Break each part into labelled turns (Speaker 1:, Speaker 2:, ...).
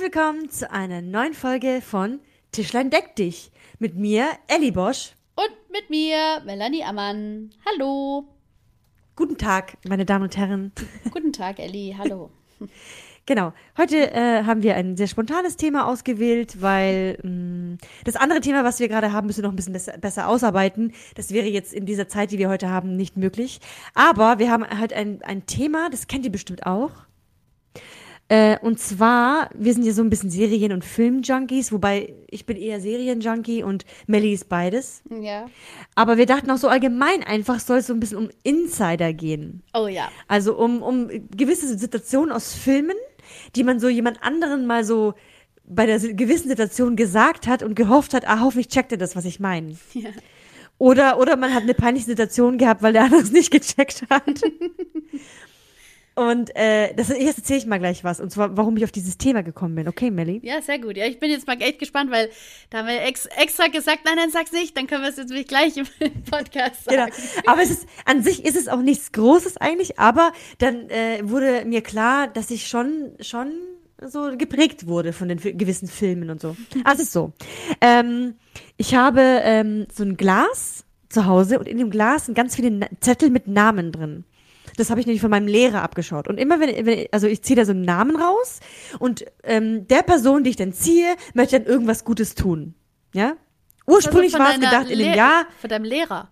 Speaker 1: Herzlich willkommen zu einer neuen Folge von Tischlein deck dich. Mit mir, Ellie Bosch.
Speaker 2: Und mit mir, Melanie Ammann. Hallo.
Speaker 1: Guten Tag, meine Damen und Herren.
Speaker 2: Guten Tag, Ellie. Hallo.
Speaker 1: Genau. Heute äh, haben wir ein sehr spontanes Thema ausgewählt, weil mh, das andere Thema, was wir gerade haben, müssen wir noch ein bisschen besser, besser ausarbeiten. Das wäre jetzt in dieser Zeit, die wir heute haben, nicht möglich. Aber wir haben halt ein, ein Thema, das kennt ihr bestimmt auch. Äh, und zwar, wir sind ja so ein bisschen Serien- und Film-Junkies, wobei ich bin eher Serien-Junkie und Melly ist beides.
Speaker 2: Ja.
Speaker 1: Aber wir dachten auch so allgemein einfach, soll es so ein bisschen um Insider gehen.
Speaker 2: Oh ja.
Speaker 1: Also um, um gewisse Situationen aus Filmen, die man so jemand anderen mal so bei der gewissen Situation gesagt hat und gehofft hat, ah, hoffentlich checkt er das, was ich meine.
Speaker 2: Ja.
Speaker 1: Oder, oder man hat eine peinliche Situation gehabt, weil der andere es nicht gecheckt hat. Und äh, das, jetzt erzähle ich mal gleich was. Und zwar, warum ich auf dieses Thema gekommen bin. Okay, Melly?
Speaker 2: Ja, sehr gut. Ja, ich bin jetzt mal echt gespannt, weil da haben wir ex extra gesagt, nein, nein, sag's nicht, dann können wir es jetzt gleich im Podcast
Speaker 1: Genau.
Speaker 2: sagen.
Speaker 1: Aber es ist, an sich ist es auch nichts Großes eigentlich, aber dann äh, wurde mir klar, dass ich schon, schon so geprägt wurde von den gewissen Filmen und so. Also es ist so. Ähm, ich habe ähm, so ein Glas zu Hause und in dem Glas sind ganz viele Na Zettel mit Namen drin. Das habe ich nämlich von meinem Lehrer abgeschaut. Und immer wenn, wenn also ich ziehe da so einen Namen raus und ähm, der Person, die ich dann ziehe, möchte dann irgendwas Gutes tun. Ja? Ursprünglich
Speaker 2: Also
Speaker 1: war es gedacht in dem
Speaker 2: Le-
Speaker 1: Jahr,
Speaker 2: Von deinem Lehrer.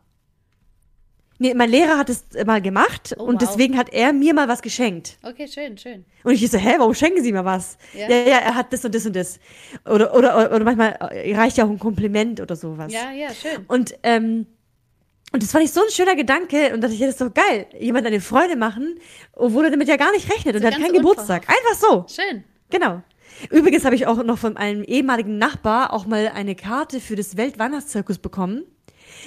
Speaker 1: Nee, mein Lehrer hat es mal gemacht
Speaker 2: Oh,
Speaker 1: und
Speaker 2: wow.
Speaker 1: deswegen hat er mir mal was geschenkt.
Speaker 2: Okay, schön, schön.
Speaker 1: Und ich so, hä, warum schenken Sie mir was?
Speaker 2: Ja.
Speaker 1: Ja, ja, er hat das und das und das. Oder, oder, oder, oder manchmal äh, reicht ja auch ein Kompliment oder sowas.
Speaker 2: Ja, ja, schön.
Speaker 1: Und, ähm, und das fand ich so ein schöner Gedanke und dachte ich, ja, das ist doch geil. Jemand eine Freude machen, obwohl er damit ja gar nicht rechnet und er hat keinen Geburtstag. Einfach so.
Speaker 2: Schön.
Speaker 1: Genau. Übrigens habe ich auch noch von einem ehemaligen Nachbar auch mal eine Karte für das Weltweihnachtszirkus bekommen.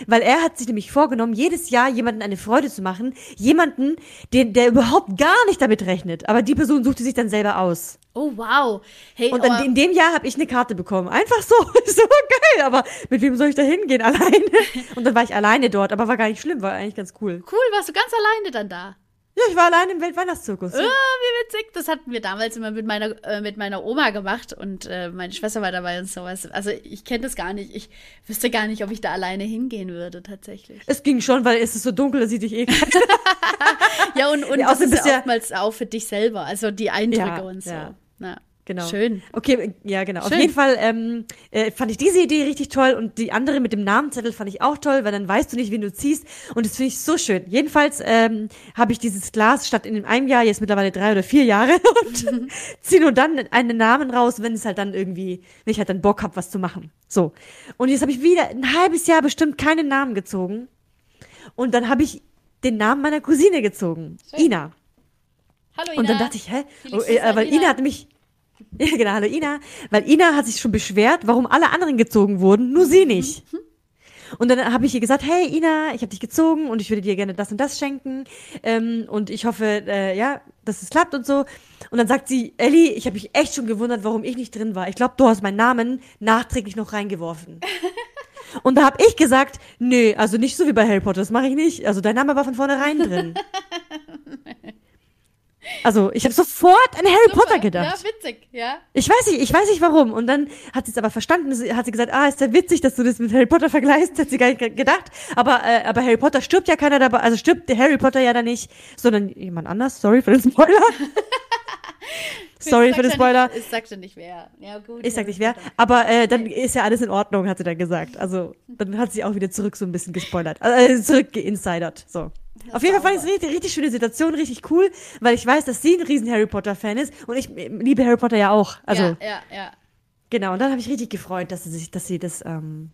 Speaker 1: Weil er hat sich nämlich vorgenommen, jedes Jahr jemanden eine Freude zu machen. Jemanden, den, der überhaupt gar nicht damit rechnet. Aber die Person suchte sich dann selber aus.
Speaker 2: Oh, wow. Hey,
Speaker 1: Und dann, in dem Jahr habe ich eine Karte bekommen. Einfach so. so geil. Aber mit wem soll ich da hingehen? Alleine. Und dann war ich alleine dort. Aber war gar nicht schlimm. War eigentlich ganz cool.
Speaker 2: cool, warst du ganz alleine dann da.
Speaker 1: Ja, ich war alleine im Weltweihnachtszirkus.
Speaker 2: Ah, wie witzig. Das hatten wir damals immer mit meiner, äh, mit meiner Oma gemacht und äh, meine Schwester war dabei und sowas. Also ich kenne das gar nicht. Ich wüsste gar nicht, ob ich da alleine hingehen würde, tatsächlich.
Speaker 1: Es ging schon, weil es ist so dunkel, da sieht dich eh.
Speaker 2: Ja, und, und
Speaker 1: Ja,
Speaker 2: das
Speaker 1: außerdem
Speaker 2: ist ja- oftmals auch für dich selber, also die Eindrücke
Speaker 1: Ja,
Speaker 2: und so.
Speaker 1: ja.
Speaker 2: Na,
Speaker 1: Genau.
Speaker 2: Schön.
Speaker 1: Okay, ja, genau. Auf
Speaker 2: Schön.
Speaker 1: jeden Fall ähm, äh, fand ich diese Idee richtig toll und die andere mit dem Namenzettel fand ich auch toll, weil dann weißt du nicht, wen du ziehst und das finde ich so schön. Jedenfalls ähm, habe ich dieses Glas statt in einem Jahr jetzt mittlerweile drei oder vier Jahre und ziehe nur dann einen Namen raus, wenn es halt dann irgendwie, wenn ich halt dann Bock habe, was zu machen. So. Und jetzt habe ich wieder ein halbes Jahr bestimmt keinen Namen gezogen und dann habe ich den Namen meiner Cousine gezogen,
Speaker 2: Schön.
Speaker 1: Ina.
Speaker 2: Hallo Ina.
Speaker 1: Und dann dachte ich, hä? Oh, äh, weil Ina hat nämlich. Ja, genau, hallo Ina. Weil Ina hat sich schon beschwert, warum alle anderen gezogen wurden, nur sie nicht. Und dann habe ich ihr gesagt, hey Ina, ich habe dich gezogen und ich würde dir gerne das und das schenken. Ähm, und ich hoffe, äh, ja, dass es klappt und so. Und dann sagt sie, Ellie, ich habe mich echt schon gewundert, warum ich nicht drin war. Ich glaube, du hast meinen Namen nachträglich noch reingeworfen. Und da habe ich gesagt, nee, also nicht so wie bei Harry Potter, das mache ich nicht. Also dein Name war von vornherein drin. Also ich habe sofort an Harry
Speaker 2: Super.
Speaker 1: Potter gedacht.
Speaker 2: Ja, witzig, ja.
Speaker 1: Ich weiß nicht, ich weiß nicht warum. Und dann hat sie es aber verstanden, hat sie gesagt, ah, ist ja witzig, dass du das mit Harry Potter vergleichst, hat sie gar nicht ge- gedacht. Aber, äh, aber Harry Potter stirbt ja keiner dabei, also stirbt Harry Potter ja da nicht, sondern jemand anders. Sorry für den Spoiler. Sorry für den Spoiler.
Speaker 2: Nicht, ich sagte nicht wer. Ja, gut.
Speaker 1: Ich sag nicht wer. Aber äh, dann ist ja alles in Ordnung, hat sie dann gesagt. Also dann hat sie auch wieder zurück so ein bisschen gespoilert. Also äh, zurück geinsidert. So. Auf jeden Fall fand ich es richtig, richtig schöne Situation, richtig cool, weil ich weiß, dass sie ein riesen Harry Potter Fan ist und ich äh, liebe Harry Potter ja auch. Also
Speaker 2: ja, ja, ja.
Speaker 1: Genau, und dann habe ich richtig gefreut, dass sie sich, dass sie das, ähm,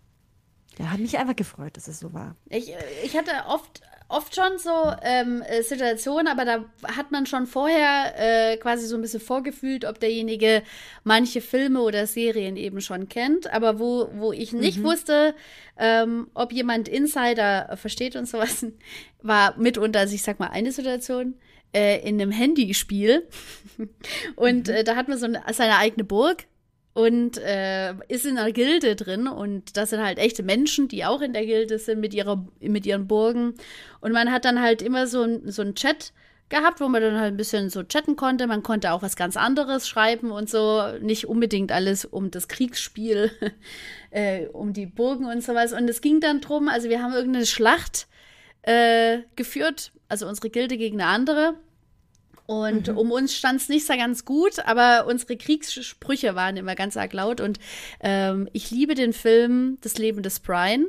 Speaker 1: ja, hat mich einfach gefreut, dass es so war.
Speaker 2: Ich, äh, ich hatte oft, oft schon so ähm, äh, Situationen, aber da hat man schon vorher äh, quasi so ein bisschen vorgefühlt, ob derjenige manche Filme oder Serien eben schon kennt. Aber wo, wo ich nicht wusste, ähm, ob jemand Insider versteht und sowas, war mitunter, also ich sag mal, eine Situation äh, in einem Handyspiel. und äh, da hat man so eine, seine eigene Burg und äh, ist in einer Gilde drin und das sind halt echte Menschen, die auch in der Gilde sind mit ihrer mit ihren Burgen und man hat dann halt immer so so ein Chat gehabt, wo man dann halt ein bisschen so chatten konnte. Man konnte auch was ganz anderes schreiben und so. Nicht unbedingt alles um das Kriegsspiel, äh, um die Burgen und sowas. Und es ging dann drum, also wir haben irgendeine Schlacht äh, geführt, also unsere Gilde gegen eine andere. Und mhm. um uns stand es nicht so ganz gut, aber unsere Kriegssprüche waren immer ganz arg laut. Und ähm, ich liebe den Film Das Leben des Brian.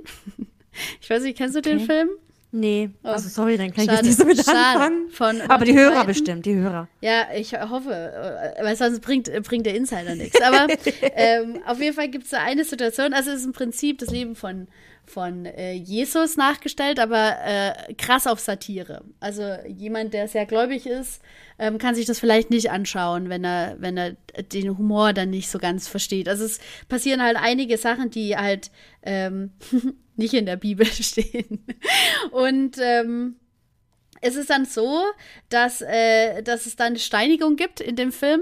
Speaker 2: ich weiß nicht, kennst du okay. den Film?
Speaker 1: Nee, oh, also sorry, dann kann schade, ich jetzt nicht so mit anfangen. Von aber die Hörer Python. bestimmt, die Hörer.
Speaker 2: Ja, ich hoffe, äh, weil sonst bringt, bringt der Insider nichts. Aber ähm, auf jeden Fall gibt es da eine Situation, also es ist im Prinzip das Leben von, von äh, Jesus nachgestellt, aber äh, krass auf Satire. Also jemand, der sehr gläubig ist, ähm, kann sich das vielleicht nicht anschauen, wenn er, wenn er den Humor dann nicht so ganz versteht. Also es passieren halt einige Sachen, die halt ähm, nicht in der Bibel stehen. Und ähm, es ist dann so, dass, äh, dass es dann eine Steinigung gibt in dem Film.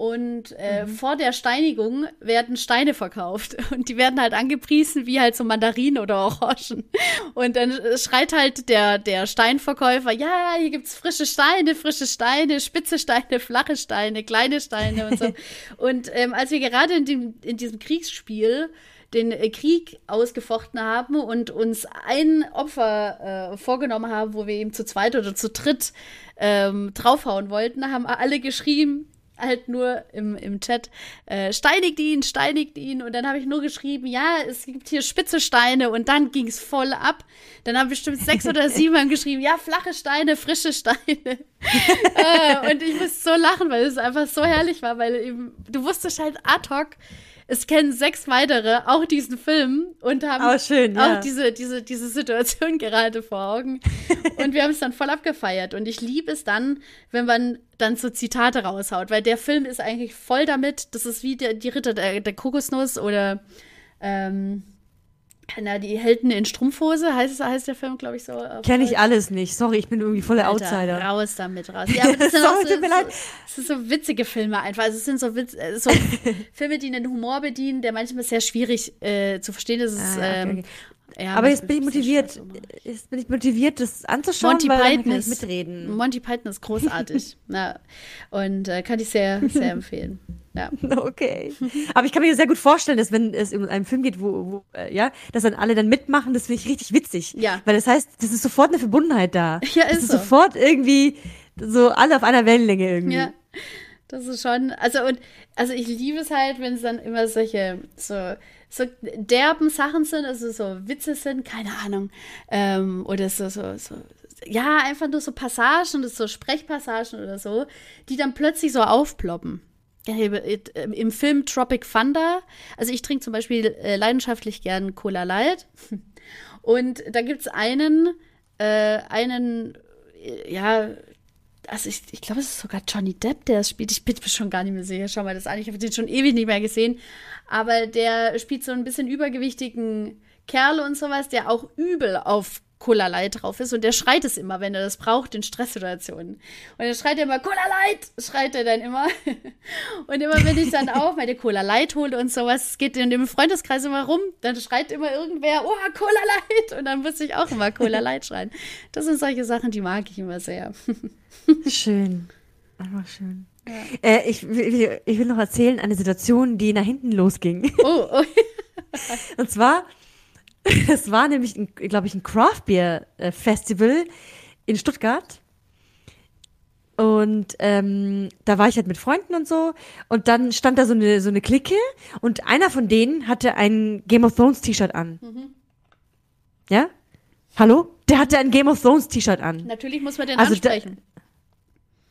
Speaker 2: Und äh, mhm. vor der Steinigung werden Steine verkauft. Und die werden halt angepriesen wie halt so Mandarinen oder Orangen. Und dann schreit halt der, der Steinverkäufer, ja, hier gibt's frische Steine, frische Steine, spitze Steine, flache Steine, kleine Steine und so. und ähm, als wir gerade in, dem, in diesem Kriegsspiel den äh, Krieg ausgefochten haben und uns ein Opfer äh, vorgenommen haben, wo wir ihm zu zweit oder zu dritt ähm, draufhauen wollten, haben alle geschrien, halt nur im, im Chat, äh, steinigt ihn, steinigt ihn. Und dann habe ich nur geschrieben, ja, es gibt hier spitze Steine und dann ging es voll ab. Dann haben bestimmt sechs oder sieben geschrieben, ja, flache Steine, frische Steine. äh, und ich musste so lachen, weil es einfach so herrlich war, weil eben, du wusstest halt ad hoc, es kennen sechs weitere auch diesen Film und haben
Speaker 1: oh, schön,
Speaker 2: ja. auch diese, diese, diese Situation gerade vor Augen. und wir haben es dann voll abgefeiert. Und ich liebe es dann, wenn man dann so Zitate raushaut, weil der Film ist eigentlich voll damit. Das ist wie der, die Ritter der, der Kokosnuss oder ähm, na, die Helden in Strumpfhose, heißt, heißt der Film, glaube ich, so.
Speaker 1: Kenne ich alles nicht. Sorry, ich bin irgendwie voller Alter, Outsider.
Speaker 2: Raus damit, raus. Ja, aber das sind Sorry, so, tut mir leid. So, so witzige Filme einfach. Also es sind so, Witz, äh, so Filme, die einen Humor bedienen, der manchmal sehr schwierig äh, zu verstehen ist. Ah, okay, ähm, okay.
Speaker 1: Ja, aber jetzt bin ich motiviert, jetzt bin ich motiviert, das anzuschauen,
Speaker 2: Monty
Speaker 1: weil
Speaker 2: Python ist, mitreden. Monty Python ist großartig. ja. Und äh, kann ich sehr, sehr empfehlen. Ja.
Speaker 1: Okay. Aber ich kann mir sehr gut vorstellen, dass wenn es um einen Film geht, wo, wo äh, ja, dass dann alle dann mitmachen, das finde ich richtig witzig.
Speaker 2: Ja.
Speaker 1: Weil das heißt, das ist sofort eine Verbundenheit da.
Speaker 2: Ja, ist, das ist
Speaker 1: so. sofort irgendwie so alle auf einer Wellenlänge irgendwie.
Speaker 2: Ja. Das ist schon, also und also ich liebe es halt, wenn es dann immer solche so so derben Sachen sind, also so Witze sind, keine Ahnung, ähm, oder so, so, so, ja, einfach nur so Passagen, so Sprechpassagen oder so, die dann plötzlich so aufploppen. Im Film Tropic Thunder, also ich trinke zum Beispiel äh, leidenschaftlich gern Cola Light. Und da gibt es einen, äh, einen, äh, ja, also ich, ich glaube, es ist sogar Johnny Depp, der das spielt. Ich bin schon gar nicht mehr sicher. Schau mal das an. Ich habe den schon ewig nicht mehr gesehen. Aber der spielt so ein bisschen übergewichtigen Kerl und sowas, der auch übel auf Cola Light drauf ist und der schreit es immer, wenn er das braucht in Stresssituationen. Und er schreit immer Cola Light, schreit er dann immer. und immer wenn ich dann auch meine Cola Light hole und sowas, geht in dem Freundeskreis immer rum, dann schreit immer irgendwer, oh, Cola Light und dann muss ich auch immer Cola Light schreien. Das sind solche Sachen, die mag ich immer sehr.
Speaker 1: schön. Einfach schön. Ja. Äh, ich, will, ich will noch erzählen, eine Situation, die nach hinten losging.
Speaker 2: Oh, oh.
Speaker 1: und zwar Das war nämlich, glaube ich, ein Craft Beer äh, Festival in Stuttgart. Und ähm, da war ich halt mit Freunden und so. Und dann stand da so eine, so eine Clique. Und einer von denen hatte ein Game of Thrones T-Shirt an. Mhm. Ja? Hallo? Der hatte ein Game of Thrones T-Shirt an.
Speaker 2: Natürlich muss man den also ansprechen.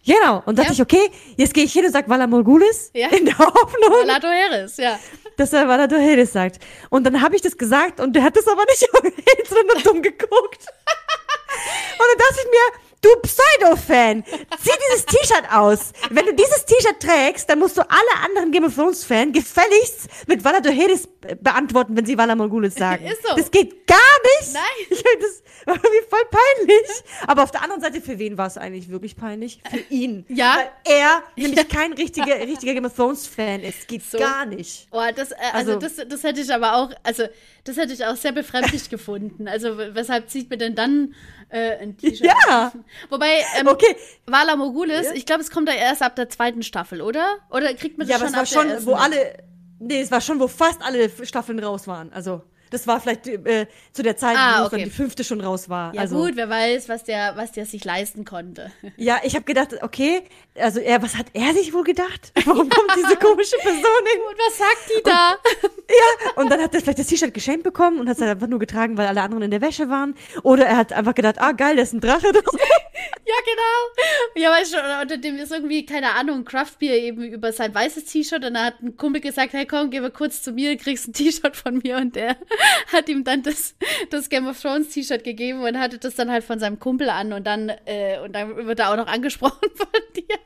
Speaker 1: Genau. Und dachte ja. ich, okay, jetzt gehe ich hin und sag Vala Morgulis
Speaker 2: ja.
Speaker 1: in der Hoffnung.
Speaker 2: Vala Doheres, ja.
Speaker 1: Dass er Vala Doheres sagt. Und dann habe ich das gesagt und der hat das aber nicht sondern dumm geguckt. und dann dachte ich mir, Du Pseudo-Fan, zieh dieses T-Shirt aus. Wenn du dieses T-Shirt trägst, dann musst du alle anderen Game of Thrones-Fans gefälligst mit Vala Doheris beantworten, wenn sie Vala Morgulis sagen.
Speaker 2: Ist so.
Speaker 1: Das geht gar nicht.
Speaker 2: Nein.
Speaker 1: Ich finde das irgendwie voll peinlich. Aber auf der anderen Seite, für wen war es eigentlich wirklich peinlich? Für ihn.
Speaker 2: Ja.
Speaker 1: Weil er nämlich kein richtiger, richtiger Game of Thrones-Fan ist. Geht so. gar nicht.
Speaker 2: Oh, das, äh, also, also das, das hätte ich aber auch, also das hätte ich auch sehr befremdlich gefunden. Also weshalb zieht mir denn dann äh, ein T-Shirt?
Speaker 1: Ja.
Speaker 2: Wobei, ähm,
Speaker 1: Okay.
Speaker 2: Vala Mogulis,
Speaker 1: Ja.
Speaker 2: ich glaube, es kommt da erst ab der zweiten Staffel, oder? Oder kriegt man
Speaker 1: Ja,
Speaker 2: das
Speaker 1: aber es
Speaker 2: schon
Speaker 1: war schon, wo alle. Nee, es war schon, wo fast alle Staffeln raus waren. Also, das war vielleicht äh, zu der Zeit,
Speaker 2: Ah,
Speaker 1: wo
Speaker 2: okay.
Speaker 1: dann die fünfte schon raus war.
Speaker 2: Ja
Speaker 1: also,
Speaker 2: gut, wer weiß, was der, was der sich leisten konnte.
Speaker 1: Ja, ich habe gedacht, okay, also er, was hat er sich wohl gedacht? Warum kommt diese komische Person hin?
Speaker 2: Und was sagt die da?
Speaker 1: Ja, und dann hat er vielleicht das T-Shirt geschenkt bekommen und hat es einfach nur getragen, weil alle anderen in der Wäsche waren. Oder er hat einfach gedacht, ah geil, da ist ein Drache.
Speaker 2: Ja, genau. Ja, weißt du, unter dem ist irgendwie, keine Ahnung, Craftbeer eben über sein weißes T-Shirt und da hat ein Kumpel gesagt, hey komm, geh mal kurz zu mir, kriegst ein T-Shirt von mir und der hat ihm dann das, das Game of Thrones T-Shirt gegeben und hatte das dann halt von seinem Kumpel an und dann, äh, und dann wird er auch noch angesprochen von dir.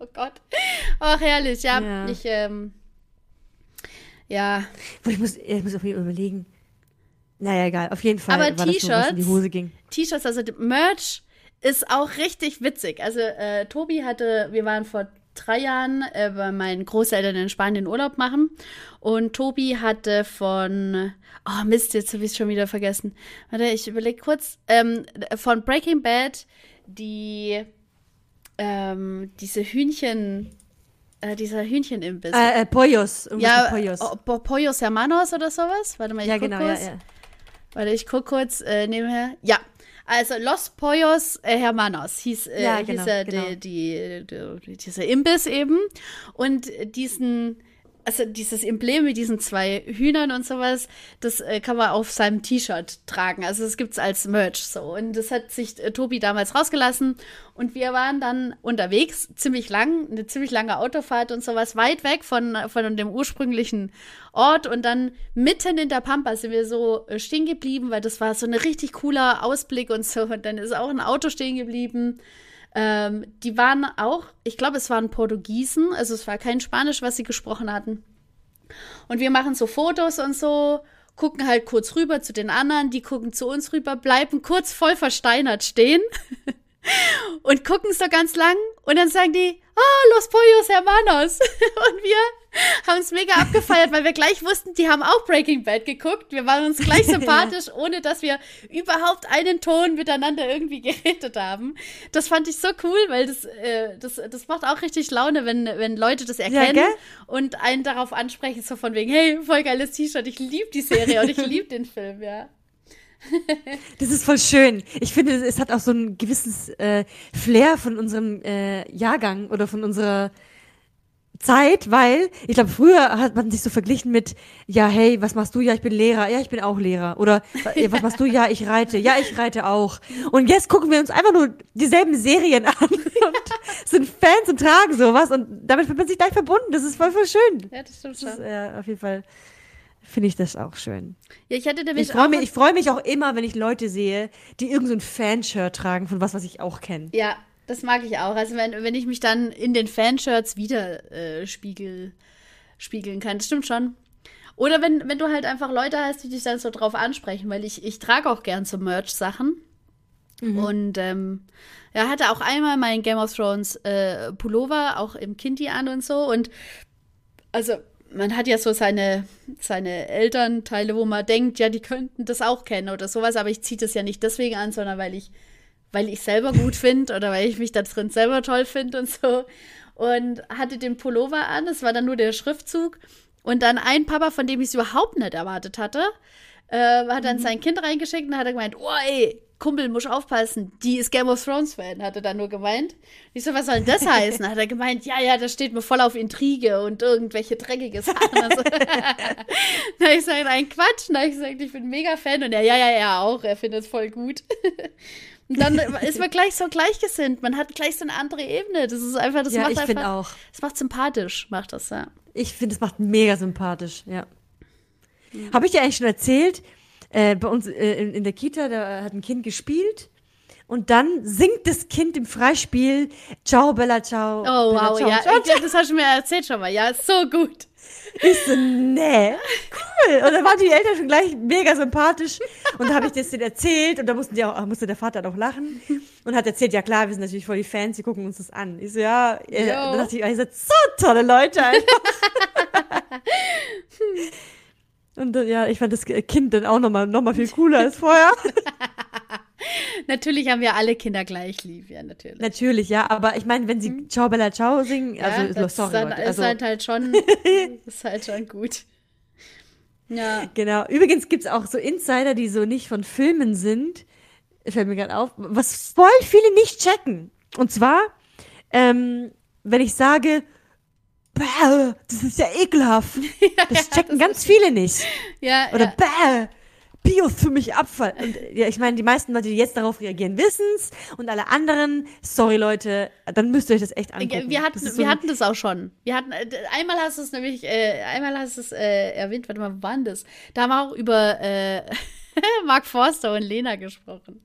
Speaker 2: Oh Gott. Ach, herrlich, ja.
Speaker 1: Ja.
Speaker 2: Ich, ähm, ja.
Speaker 1: Ich muss, ich muss auf jeden Fall überlegen. Naja, egal, auf jeden Fall
Speaker 2: Aber
Speaker 1: die
Speaker 2: T-Shirts?
Speaker 1: Hose ging.
Speaker 2: T-Shirts, also Merch ist auch richtig witzig. Also äh, Tobi hatte, wir waren vor drei Jahren äh, bei meinen Großeltern in Spanien Urlaub machen und Tobi hatte von, oh Mist, jetzt habe ich es schon wieder vergessen. Warte, ich überlege kurz, ähm, von Breaking Bad die, ähm, diese Hühnchen, äh, dieser Hühnchenimbiss.
Speaker 1: Äh, äh, Pollos.
Speaker 2: Ja,
Speaker 1: Pollos.
Speaker 2: oh, Po- Pollos Hermanos oder sowas? Warte mal, ich
Speaker 1: ja,
Speaker 2: guck
Speaker 1: genau,
Speaker 2: kurz.
Speaker 1: ja, ja.
Speaker 2: Warte, ich guck kurz äh, nebenher. Ja, also Los Pollos äh, Hermanos hieß, äh,
Speaker 1: Ja,
Speaker 2: hieß
Speaker 1: genau,
Speaker 2: äh,
Speaker 1: genau.
Speaker 2: die, die, die, dieser Imbiss eben. Und diesen, also dieses Emblem mit diesen zwei Hühnern und sowas, das äh, kann man auf seinem T-Shirt tragen. Also das gibt's als Merch so. Und das hat sich äh, Tobi damals rausgelassen. Und wir waren dann unterwegs, ziemlich lang, eine ziemlich lange Autofahrt und sowas, weit weg von, von dem ursprünglichen Ort. Und dann mitten in der Pampa sind wir so äh, stehen geblieben, weil das war so ein richtig cooler Ausblick und so. Und dann ist auch ein Auto stehen geblieben. Ähm, die waren auch, ich glaube, es waren Portugiesen, also es war kein Spanisch, was sie gesprochen hatten. Und wir machen so Fotos und so, gucken halt kurz rüber zu den anderen, die gucken zu uns rüber, bleiben kurz voll versteinert stehen und gucken so ganz lang und dann sagen die, ah, los pollos hermanos. Und wir haben es mega abgefeiert, weil wir gleich wussten, die haben auch Breaking Bad geguckt. Wir waren uns gleich sympathisch, ohne dass wir überhaupt einen Ton miteinander irgendwie geredet haben. Das fand ich so cool, weil das, äh, das, das macht auch richtig Laune, wenn, wenn Leute das erkennen
Speaker 1: gell?
Speaker 2: und einen darauf ansprechen, so von wegen, hey, voll geiles T-Shirt, ich liebe die Serie und ich liebe den Film, ja.
Speaker 1: Das ist voll schön. Ich finde, es hat auch so ein gewisses äh, Flair von unserem äh, Jahrgang oder von unserer Zeit, weil ich glaube, früher hat man sich so verglichen mit, ja, hey, was machst du? Ja, ich bin Lehrer. Ja, ich bin auch Lehrer. Oder was machst du? Ja, ich reite. Ja, ich reite auch. Und jetzt gucken wir uns einfach nur dieselben Serien an und sind Fans und tragen sowas und damit wird man sich gleich verbunden. Das ist voll, voll schön.
Speaker 2: Ja, das stimmt
Speaker 1: Das ist,
Speaker 2: schon.
Speaker 1: äh, auf jeden Fall finde ich das auch schön.
Speaker 2: Ja, ich hatte nämlich
Speaker 1: Ich freue mich, ich freu mich auch immer, wenn ich Leute sehe, die irgendein so ein Fanshirt tragen von was, was ich auch kenne.
Speaker 2: Ja, das mag ich auch. Also wenn, wenn ich mich dann in den Fanshirts wieder äh, spiegel, spiegeln kann. Das stimmt schon. Oder wenn, wenn du halt einfach Leute hast, die dich dann so drauf ansprechen, weil ich, ich trage auch gern so Merch-Sachen. Und ähm, ja, hatte auch einmal meinen Game of Thrones äh, Pullover auch im Kindy an und so. Und also man hat ja so seine, seine Elternteile, wo man denkt, ja, die könnten das auch kennen oder sowas, aber ich ziehe das ja nicht deswegen an, sondern weil ich, weil ich selber gut finde oder weil ich mich da drin selber toll finde und so. Und hatte den Pullover an, es war dann nur der Schriftzug. Und dann ein Papa, von dem ich es überhaupt nicht erwartet hatte, äh, hat dann sein Kind reingeschickt und hat er gemeint, oh ey, Kumpel, muss aufpassen, die ist Game of Thrones Fan, hat er dann nur gemeint. Ich so, was soll denn das heißen? Hat er gemeint, ja, ja, das steht mir voll auf Intrige und irgendwelche dreckige Sachen. Also, na, ich sage, ein Quatsch. Na, ich sage, ich bin mega Fan und er, ja, ja, er auch, er findet es voll gut. Und dann ist man gleich so gleichgesinnt. Man hat gleich so eine andere Ebene. Das ist einfach, das
Speaker 1: ja,
Speaker 2: macht
Speaker 1: ich
Speaker 2: einfach,
Speaker 1: auch.
Speaker 2: das macht sympathisch, macht das, ja.
Speaker 1: Ich finde, es macht mega sympathisch, ja. Habe ich dir eigentlich schon erzählt, äh, bei uns äh, in, in der Kita, da hat ein Kind gespielt und dann singt das Kind im Freispiel Ciao, Bella, ciao.
Speaker 2: Oh,
Speaker 1: Bella,
Speaker 2: wow,
Speaker 1: ciao,
Speaker 2: ja.
Speaker 1: ciao,
Speaker 2: Ich, das hast du mir erzählt schon mal. Ja, so gut.
Speaker 1: Ich so, nee, cool. Und dann waren die Eltern schon gleich mega sympathisch. Und da habe ich das denen erzählt und da mussten die auch, musste der Vater doch lachen und hat erzählt, ja klar, wir sind natürlich voll die Fans, die gucken uns das an. Ich so, ja, äh,
Speaker 2: Jo.
Speaker 1: dann dachte ich, ihr seid so tolle Leute einfach. Und äh, ja, ich fand das Kind dann auch nochmal noch mal viel cooler als vorher.
Speaker 2: natürlich haben wir alle Kinder gleich lieb, ja, natürlich.
Speaker 1: Natürlich, ja, aber ich meine, wenn sie hm. Ciao Bella Ciao singen, ja, also
Speaker 2: das
Speaker 1: sorry,
Speaker 2: ist, dann,
Speaker 1: Leute,
Speaker 2: also, ist halt, halt schon, ist halt schon gut. Ja.
Speaker 1: Genau. Übrigens gibt es auch so Insider, die so nicht von Filmen sind. Fällt mir gerade auf, was voll viele nicht checken. Und zwar, ähm, wenn ich sage, das ist ja ekelhaft. Das checken ganz viele nicht.
Speaker 2: Ja,
Speaker 1: Oder
Speaker 2: ja.
Speaker 1: Bio für mich Abfall. Und ja, ich meine, die meisten Leute, die jetzt darauf reagieren, wissen's. Und alle anderen, sorry Leute, dann müsst ihr euch das echt angucken.
Speaker 2: Wir hatten,
Speaker 1: das
Speaker 2: so wir hatten das auch schon. Wir hatten, äh, einmal hast du es nämlich, äh, einmal hast du es äh, erwähnt, warte mal, wo waren das? Da haben wir auch über äh, Mark Forster und Lena gesprochen.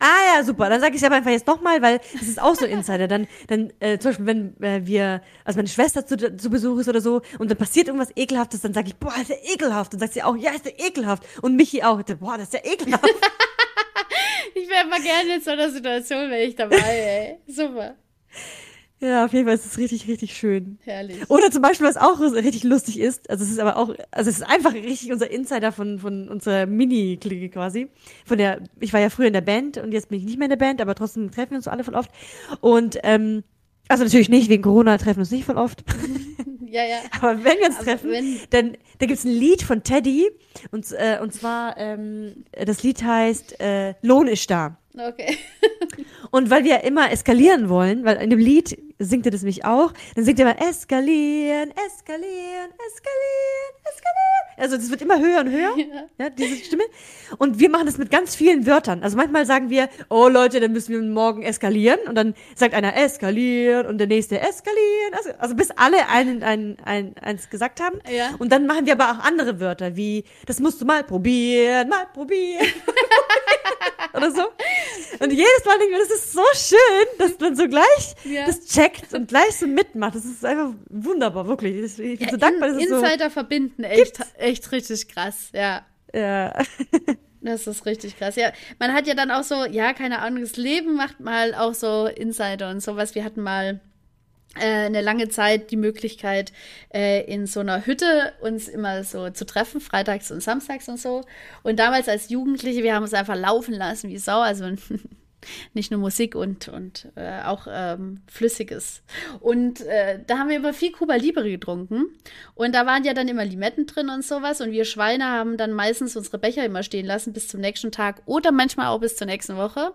Speaker 1: Ah ja, super. Dann sage ich es aber einfach jetzt nochmal, weil das ist auch so Insider. Dann, dann äh, zum Beispiel, wenn äh, wir, also meine Schwester zu, zu Besuch ist oder so und dann passiert irgendwas Ekelhaftes, dann sage ich, boah, ist ja ekelhaft. Und sagt sie auch, ja, ist ja ekelhaft. Und Michi auch, boah, das ist ja ekelhaft.
Speaker 2: ich wäre mal gerne in so einer Situation, wenn ich dabei, ey. Super.
Speaker 1: Ja, auf jeden Fall ist es richtig, richtig schön.
Speaker 2: Herrlich.
Speaker 1: Oder zum Beispiel, was auch richtig lustig ist, also es ist aber auch, also es ist einfach richtig unser Insider von, von unserer Mini-Clique quasi. Von der, ich war ja früher in der Band und jetzt bin ich nicht mehr in der Band, aber trotzdem treffen wir uns alle voll oft. Und, ähm, also natürlich nicht, wegen Corona treffen wir uns nicht voll oft.
Speaker 2: ja, ja.
Speaker 1: Aber wenn wir uns aber treffen, wenn... dann da gibt's ein Lied von Teddy und, äh, und zwar ähm, das Lied heißt äh, Lohn ist da.
Speaker 2: Okay.
Speaker 1: und weil wir ja immer eskalieren wollen, weil in dem Lied singt er das nämlich auch, dann singt er immer eskalieren, eskalieren, eskalieren, eskalieren. Also das wird immer höher und höher, ja. ja, diese Stimme. Und wir machen das mit ganz vielen Wörtern. Also manchmal sagen wir, oh Leute, dann müssen wir morgen eskalieren. Und dann sagt einer eskalieren und der nächste eskalieren. Also, also bis alle einen, ein, ein, eins gesagt haben.
Speaker 2: Ja.
Speaker 1: Und dann machen wir aber auch andere Wörter, wie, das musst du mal probieren, mal probieren. Oder so. Und jedes Mal denke ich mir, das ist so schön, dass man so gleich ja. das checkt und gleich so mitmacht. Das ist einfach wunderbar, wirklich. Ich bin ja, so dankbar, dass
Speaker 2: in,
Speaker 1: es
Speaker 2: Insider verbinden, echt, echt richtig krass, ja.
Speaker 1: Ja.
Speaker 2: Das ist richtig krass. Ja, man hat ja dann auch so, ja, keine Ahnung, das Leben macht mal auch so Insider und sowas. Wir hatten mal äh, eine lange Zeit die Möglichkeit, äh, in so einer Hütte uns immer so zu treffen, freitags und samstags und so. Und damals als Jugendliche, wir haben uns einfach laufen lassen wie Sau. Also nicht nur Musik und, und äh, auch ähm, Flüssiges. Und äh, da haben wir immer viel Cuba Libre getrunken. Und da waren ja dann immer Limetten drin und sowas. Und wir Schweine haben dann meistens unsere Becher immer stehen lassen bis zum nächsten Tag oder manchmal auch bis zur nächsten Woche.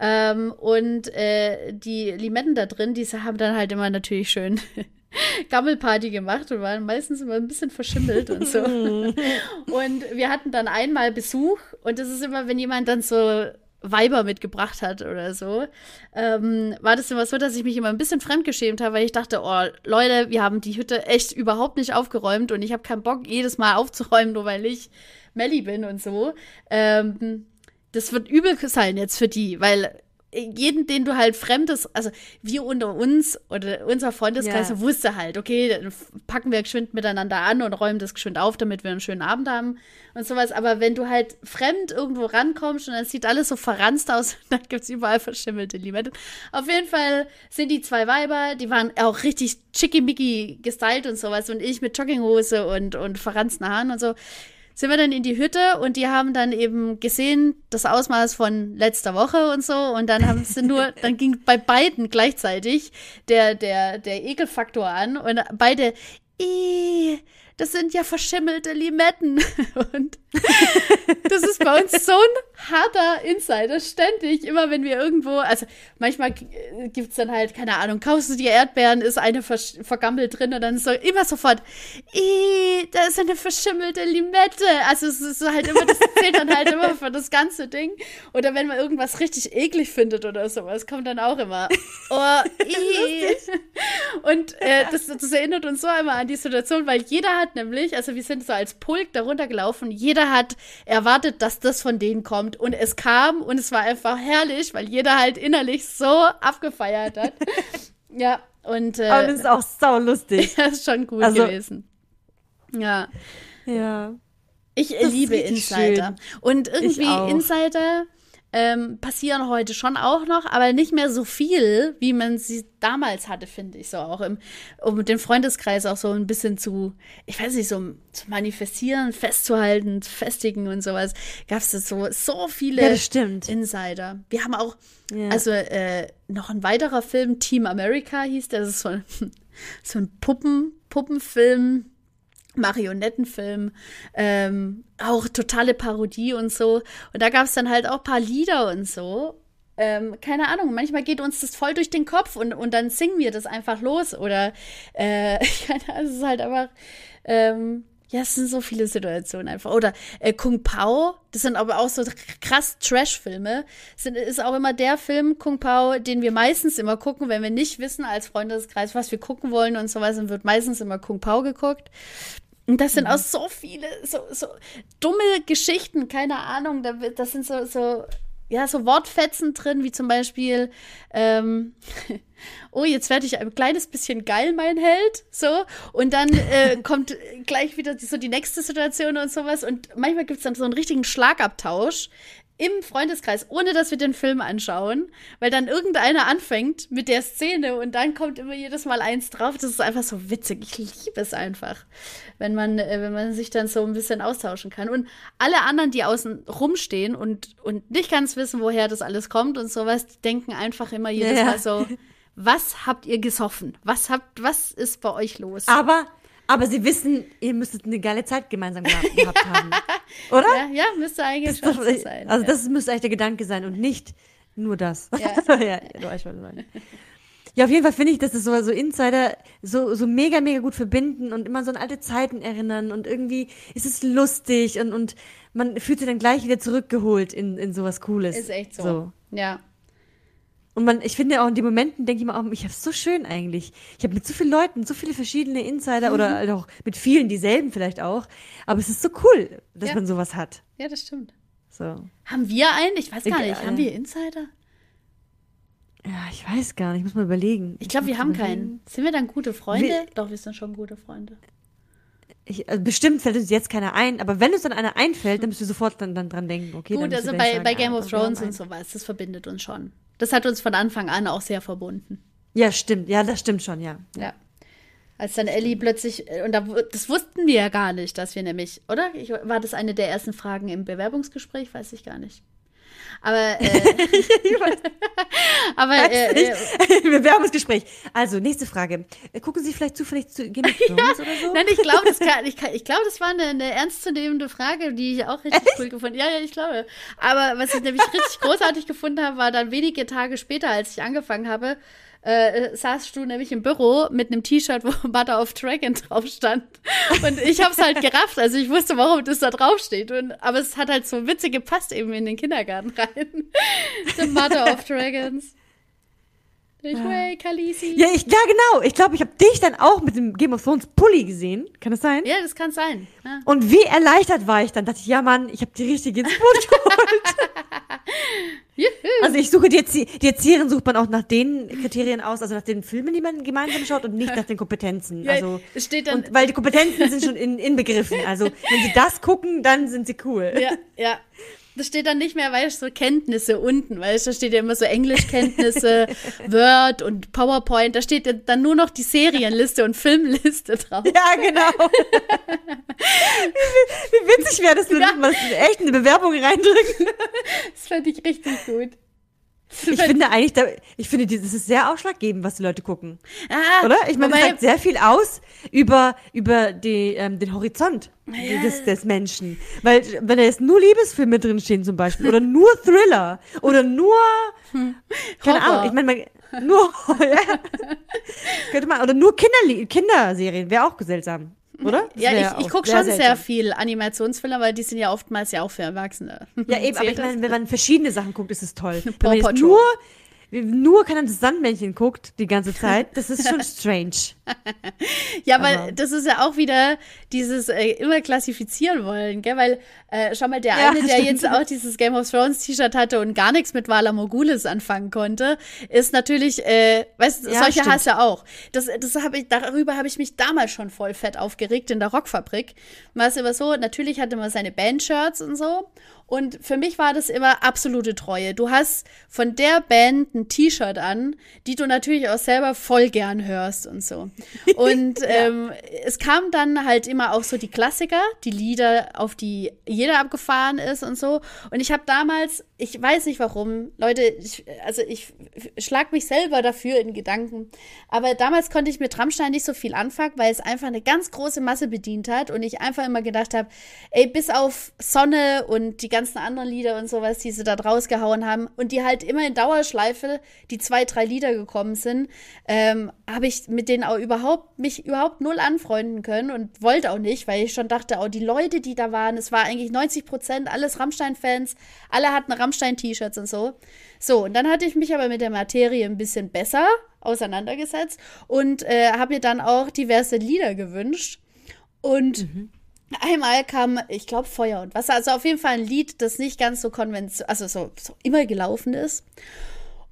Speaker 2: Ähm, und äh, die Limetten da drin, die haben dann halt immer natürlich schön Gammelparty gemacht und waren meistens immer ein bisschen verschimmelt und so. und wir hatten dann einmal Besuch und das ist immer, wenn jemand dann so Weiber mitgebracht hat oder so, ähm, war das immer so, dass ich mich immer ein bisschen fremdgeschämt habe, weil ich dachte, oh, Leute, wir haben die Hütte echt überhaupt nicht aufgeräumt und ich habe keinen Bock, jedes Mal aufzuräumen, nur weil ich Melli bin und so. Ähm, das wird übel sein jetzt für die, weil jeden, den du halt Fremdes, also wir unter uns oder unser Freundeskreis ja. wusste halt, okay, dann packen wir geschwind miteinander an und räumen das geschwind auf, damit wir einen schönen Abend haben und sowas. Aber wenn du halt fremd irgendwo rankommst und dann sieht alles so verranzt aus, dann gibt es überall verschimmelte Limetten. Auf jeden Fall sind die zwei Weiber, die waren auch richtig chickimicki gestylt und sowas und ich mit Jogginghose und, und verranzten Haaren und so sind wir dann in die Hütte und die haben dann eben gesehen, das Ausmaß von letzter Woche und so. Und dann haben sie nur, dann ging bei beiden gleichzeitig der, der, der Ekelfaktor an und beide, das sind ja verschimmelte Limetten. Und das ist bei uns so ein harter Insider, ständig, immer wenn wir irgendwo, also manchmal gibt es dann halt, keine Ahnung, kaufst du die Erdbeeren, ist eine vergammelt drin und dann ist so immer sofort, da ist eine verschimmelte Limette. Also es ist halt immer, das zählt dann halt immer für das ganze Ding. Oder wenn man irgendwas richtig eklig findet oder sowas, kommt dann auch immer, oh, Und äh, das, das erinnert uns so einmal an die Situation, weil jeder hat nämlich, also wir sind so als Pulk darunter gelaufen, jeder hat erwartet, dass das von denen kommt. Und es kam und es war einfach herrlich, weil jeder halt innerlich so abgefeiert hat. ja, und. Äh,
Speaker 1: Aber das ist auch sau lustig.
Speaker 2: das ist schon gut also, gewesen. Ja.
Speaker 1: Ja.
Speaker 2: Ich liebe Insider. Schön. Und irgendwie Insider ähm, passieren heute schon auch noch, aber nicht mehr so viel, wie man sie damals hatte, finde ich so auch. Im, um den Freundeskreis auch so ein bisschen zu, ich weiß nicht, so zu manifestieren, festzuhalten, festigen und sowas, gab es so, so viele
Speaker 1: Ja, das stimmt.
Speaker 2: Insider. Wir haben auch,
Speaker 1: Ja.
Speaker 2: also äh, noch ein weiterer Film, Team America hieß der, das ist so ein, so ein Puppen, Puppenfilm. Marionettenfilm, ähm, auch totale Parodie und so. Und da gab es dann halt auch ein paar Lieder und so. Ähm, keine Ahnung, manchmal geht uns das voll durch den Kopf und, und dann singen wir das einfach los. Oder äh, keine Ahnung, es ist halt einfach, ähm, ja, es sind so viele Situationen einfach. Oder äh, Kung Pao, das sind aber auch so krass Trash-Filme. Ist auch immer der Film, Kung Pao, den wir meistens immer gucken, wenn wir nicht wissen als Freundeskreis, was wir gucken wollen und sowas, dann wird meistens immer Kung Pao geguckt. Und das sind auch so viele, so, so dumme Geschichten, keine Ahnung. Da, das sind so, so, ja, so Wortfetzen drin, wie zum Beispiel, ähm, oh, jetzt werde ich ein kleines bisschen geil, mein Held, so. Und dann äh, kommt gleich wieder die, so die nächste Situation und sowas. Und manchmal gibt es dann so einen richtigen Schlagabtausch im Freundeskreis, ohne dass wir den Film anschauen, weil dann irgendeiner anfängt mit der Szene und dann kommt immer jedes Mal eins drauf. Das ist einfach so witzig. Ich liebe es einfach, wenn man, äh, wenn man sich dann so ein bisschen austauschen kann. Und alle anderen, die außen rumstehen und, und nicht ganz wissen, woher das alles kommt und sowas, die denken einfach immer jedes
Speaker 1: Ja.
Speaker 2: Mal so, was habt ihr gesoffen? Was habt, was ist bei euch los?
Speaker 1: Aber, aber sie wissen, ihr müsstet eine geile Zeit gemeinsam gehabt, gehabt haben. Oder?
Speaker 2: ja, ja, müsste eigentlich
Speaker 1: Das
Speaker 2: schon so sein.
Speaker 1: also
Speaker 2: ja.
Speaker 1: das müsste eigentlich der Gedanke sein und nicht nur das.
Speaker 2: Ja.
Speaker 1: ja, du weißt, was ich meine. Ja, auf jeden Fall finde ich, dass es so, so Insider so, so mega, mega gut verbinden und immer so an alte Zeiten erinnern und irgendwie ist es lustig und, und man fühlt sich dann gleich wieder zurückgeholt in, in sowas Cooles.
Speaker 2: ist echt so.
Speaker 1: so.
Speaker 2: Ja.
Speaker 1: Und man, ich finde auch in den Momenten denke ich mir auch, ich habe so schön eigentlich. Ich habe mit so vielen Leuten so viele verschiedene Insider oder
Speaker 2: Mhm.
Speaker 1: halt auch mit vielen dieselben vielleicht auch. Aber es ist so cool, dass
Speaker 2: Ja.
Speaker 1: man sowas hat.
Speaker 2: Ja, das stimmt.
Speaker 1: So.
Speaker 2: Haben wir einen? Ich weiß gar
Speaker 1: Ich-
Speaker 2: nicht.
Speaker 1: äh,
Speaker 2: Haben wir Insider?
Speaker 1: Ja, ich weiß gar nicht, ich muss mal überlegen.
Speaker 2: Ich glaube, wir haben
Speaker 1: überlegen.
Speaker 2: keinen. Sind wir dann gute Freunde?
Speaker 1: Wir-
Speaker 2: Doch, wir sind schon gute Freunde.
Speaker 1: Ich, also bestimmt fällt uns jetzt keiner ein, aber wenn uns dann einer einfällt, dann müsst ihr sofort dann, dann dran denken. Okay,
Speaker 2: Gut, also bei,
Speaker 1: gleich
Speaker 2: bei
Speaker 1: sagen,
Speaker 2: Game
Speaker 1: ah,
Speaker 2: of
Speaker 1: wir
Speaker 2: Thrones und sowas, das verbindet uns schon. Das hat uns von Anfang an auch sehr verbunden.
Speaker 1: Ja, stimmt. Ja, das stimmt schon, ja.
Speaker 2: Ja. Als dann Ellie plötzlich, äh, und da, das wussten wir ja gar nicht, dass wir nämlich, oder? Ich, war das eine der ersten Fragen im Bewerbungsgespräch? Weiß ich gar nicht. Aber, äh, aber, äh, äh,
Speaker 1: Bewerbungsgespräch. Also, nächste Frage. Äh, Gucken Sie vielleicht zufällig zu Game of Thrones oder so?
Speaker 2: Nein, ich glaube, das, kann- ich, kann- ich glaube, das war eine, eine ernstzunehmende Frage, die ich auch richtig cool gefunden habe. Ja, ja, ich glaube. Aber was ich nämlich richtig großartig gefunden habe, war dann wenige Tage später, als ich angefangen habe, äh, saßt du nämlich im Büro mit einem T-Shirt, wo Butter of Dragon drauf stand. Und ich habe es halt gerafft. Also ich wusste, warum das da drauf steht. Und, aber es hat halt so witzig gepasst eben in den Kindergarten rein. The Mother of Dragons. Ich, way, Khaleesi.
Speaker 1: Ja, ich, ja, genau. Ich glaube, ich habe dich dann auch mit dem Game of Thrones Pulli gesehen. Kann das sein?
Speaker 2: Ja, das kann sein. Ja.
Speaker 1: Und wie erleichtert war ich dann? Dachte ich, ja, Mann, ich habe die richtige ins Boot geholt. Also ich suche die, Erzie die Erzieherin sucht man auch nach den Kriterien aus, also nach den Filmen, die man gemeinsam schaut und nicht nach den Kompetenzen.
Speaker 2: Ja,
Speaker 1: also
Speaker 2: es steht dann-
Speaker 1: und weil die Kompetenzen sind schon in, inbegriffen. Also wenn sie das gucken, dann sind sie cool.
Speaker 2: Ja, ja. Das steht dann nicht mehr, weißt du, so Kenntnisse unten, weißt du, da steht ja immer so Englischkenntnisse, Word und PowerPoint, da steht dann nur noch die Serienliste und Filmliste drauf.
Speaker 1: Ja, genau. wie, wie witzig wäre das, wenn
Speaker 2: Ja.
Speaker 1: man echt eine Bewerbung reindrücken.
Speaker 2: Das fand ich richtig gut.
Speaker 1: Ich finde eigentlich, da, ich finde, das ist sehr ausschlaggebend, was die Leute gucken.
Speaker 2: Ah,
Speaker 1: Oder? Ich meine, das sagt sehr viel aus über, über die, ähm, den Horizont des, des Menschen. Weil, wenn da jetzt nur Liebesfilme drinstehen zum Beispiel, oder nur Thriller, oder nur, keine
Speaker 2: Horror.
Speaker 1: Ahnung, ich meine, nur, ja, könnte man, oder nur Kinderli Kinderserien, wäre auch seltsam, oder? Das
Speaker 2: ja, ich, ich gucke schon sehr viel Animationsfilme, weil die sind ja oftmals ja auch für Erwachsene.
Speaker 1: Ja, eben, aber ich meine, wenn man verschiedene Sachen guckt, ist es toll. Wenn man nur, nur kann das Sandmännchen guckt die ganze Zeit, das ist schon strange.
Speaker 2: Ja, weil aber. das ist ja auch wieder dieses äh, immer klassifizieren wollen, gell? Weil, äh, schau mal, der ja, eine, der stimmt. jetzt auch dieses Game of Thrones T-Shirt hatte und gar nichts mit Vala Mogulis anfangen konnte, ist natürlich, äh, weißt du, ja, solche stimmt. hast du auch. Das, das habe ich, darüber habe ich mich damals schon voll fett aufgeregt in der Rockfabrik. War es immer so, natürlich hatte man seine Bandshirts und so. Und für mich war das immer absolute Treue. Du hast von der Band ein T-Shirt an, die du natürlich auch selber voll gern hörst und so. Und ja. ähm, es kam dann halt immer auch so die Klassiker, die Lieder, auf die jeder abgefahren ist und so. Und ich habe damals, ich weiß nicht warum, Leute, ich, also ich schlag mich selber dafür in Gedanken. Aber damals konnte ich mit Rammstein nicht so viel anfangen, weil es einfach eine ganz große Masse bedient hat und ich einfach immer gedacht habe, ey, bis auf Sonne und die ganzen anderen Lieder und sowas, die sie da draus gehauen haben und die halt immer in Dauerschleife, die zwei, drei Lieder gekommen sind, ähm, habe ich mit denen auch überhaupt, mich überhaupt null anfreunden können und wollte auch nicht, weil ich schon dachte, oh, die Leute, die da waren, es war eigentlich 90 Prozent alles Rammstein-Fans, alle hatten Rammstein-T-Shirts und so. So, und dann hatte ich mich aber mit der Materie ein bisschen besser auseinandergesetzt und äh, habe mir dann auch diverse Lieder gewünscht. Und mhm. Einmal kam, ich glaube, Feuer und Wasser. Also auf jeden Fall ein Lied, das nicht ganz so konventionell, also so, so, immer gelaufen ist.